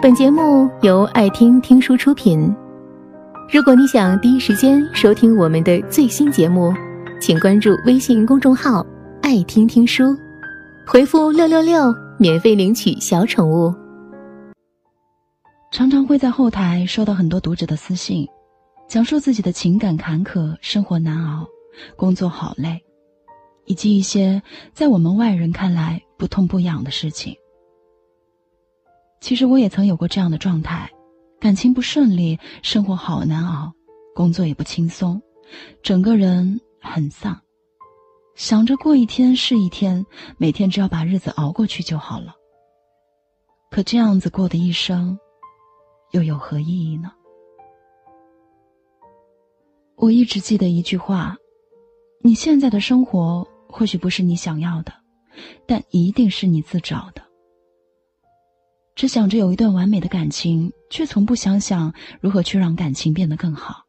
本节目由爱听听书出品。如果你想第一时间收听我们的最新节目，请关注微信公众号“爱听听书”，回复“六六六”免费领取小宠物。常常会在后台收到很多读者的私信，讲述自己的情感坎坷、生活难熬、工作好累，以及一些在我们外人看来不痛不痒的事情。其实我也曾有过这样的状态，感情不顺利，生活好难熬，工作也不轻松，整个人很丧，想着过一天是一天，每天只要把日子熬过去就好了。可这样子过的一生，又有何意义呢？我一直记得一句话：你现在的生活或许不是你想要的，但一定是你自找的。只想着有一段完美的感情，却从不想想如何去让感情变得更好；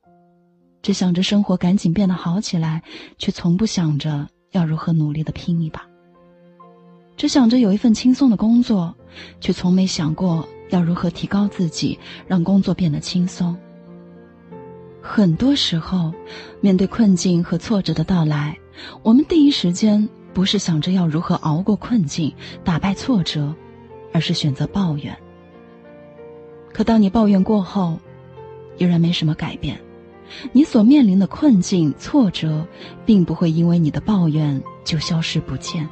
只想着生活赶紧变得好起来，却从不想着要如何努力的拼一把；只想着有一份轻松的工作，却从没想过要如何提高自己，让工作变得轻松。很多时候，面对困境和挫折的到来，我们第一时间不是想着要如何熬过困境、打败挫折。而是选择抱怨。可当你抱怨过后，依然没什么改变，你所面临的困境、挫折，并不会因为你的抱怨就消失不见。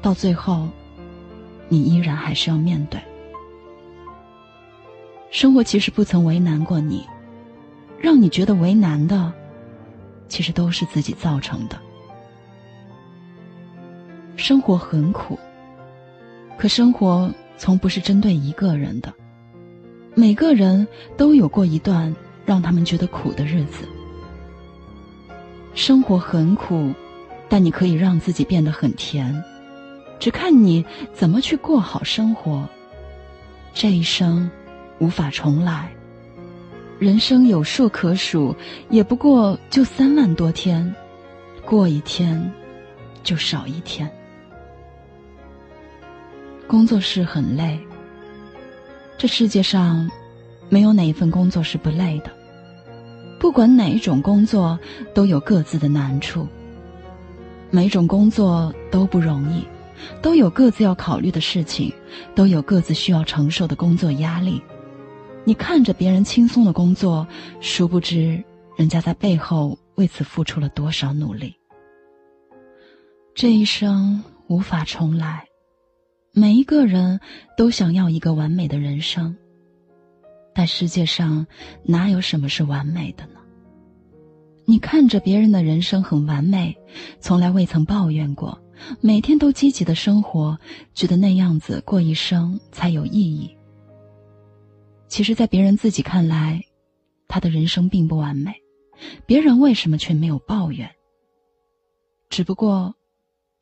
到最后，你依然还是要面对。生活其实不曾为难过你，让你觉得为难的，其实都是自己造成的。生活很苦。可生活从不是针对一个人的，每个人都有过一段让他们觉得苦的日子。生活很苦，但你可以让自己变得很甜，只看你怎么去过好生活。这一生无法重来，人生有数可数，也不过就三万多天，过一天就少一天。工作是很累，这世界上没有哪一份工作是不累的。不管哪一种工作，都有各自的难处。每种工作都不容易，都有各自要考虑的事情，都有各自需要承受的工作压力。你看着别人轻松的工作，殊不知人家在背后为此付出了多少努力。这一生无法重来。每一个人都想要一个完美的人生，但世界上哪有什么是完美的呢？你看着别人的人生很完美，从来未曾抱怨过，每天都积极的生活，觉得那样子过一生才有意义。其实，在别人自己看来，他的人生并不完美，别人为什么却没有抱怨？只不过。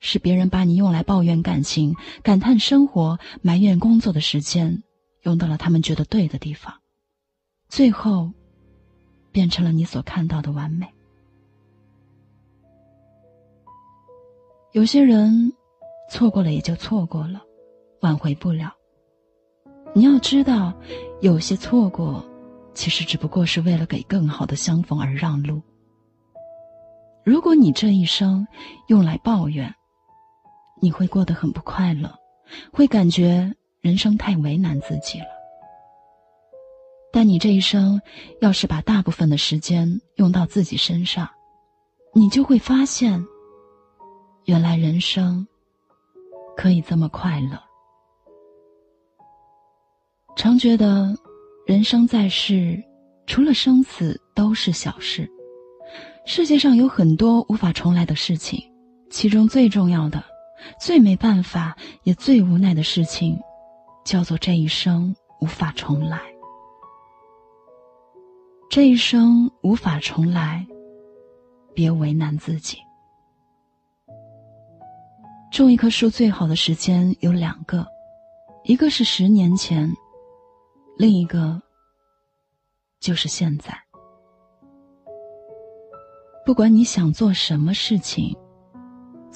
是别人把你用来抱怨感情、感叹生活、埋怨工作的时间，用到了他们觉得对的地方，最后，变成了你所看到的完美。有些人，错过了也就错过了，挽回不了。你要知道，有些错过，其实只不过是为了给更好的相逢而让路。如果你这一生用来抱怨，你会过得很不快乐，会感觉人生太为难自己了。但你这一生要是把大部分的时间用到自己身上，你就会发现，原来人生可以这么快乐。常觉得人生在世，除了生死都是小事。世界上有很多无法重来的事情，其中最重要的。最没办法也最无奈的事情，叫做这一生无法重来。这一生无法重来，别为难自己。种一棵树最好的时间有两个，一个是十年前，另一个就是现在。不管你想做什么事情。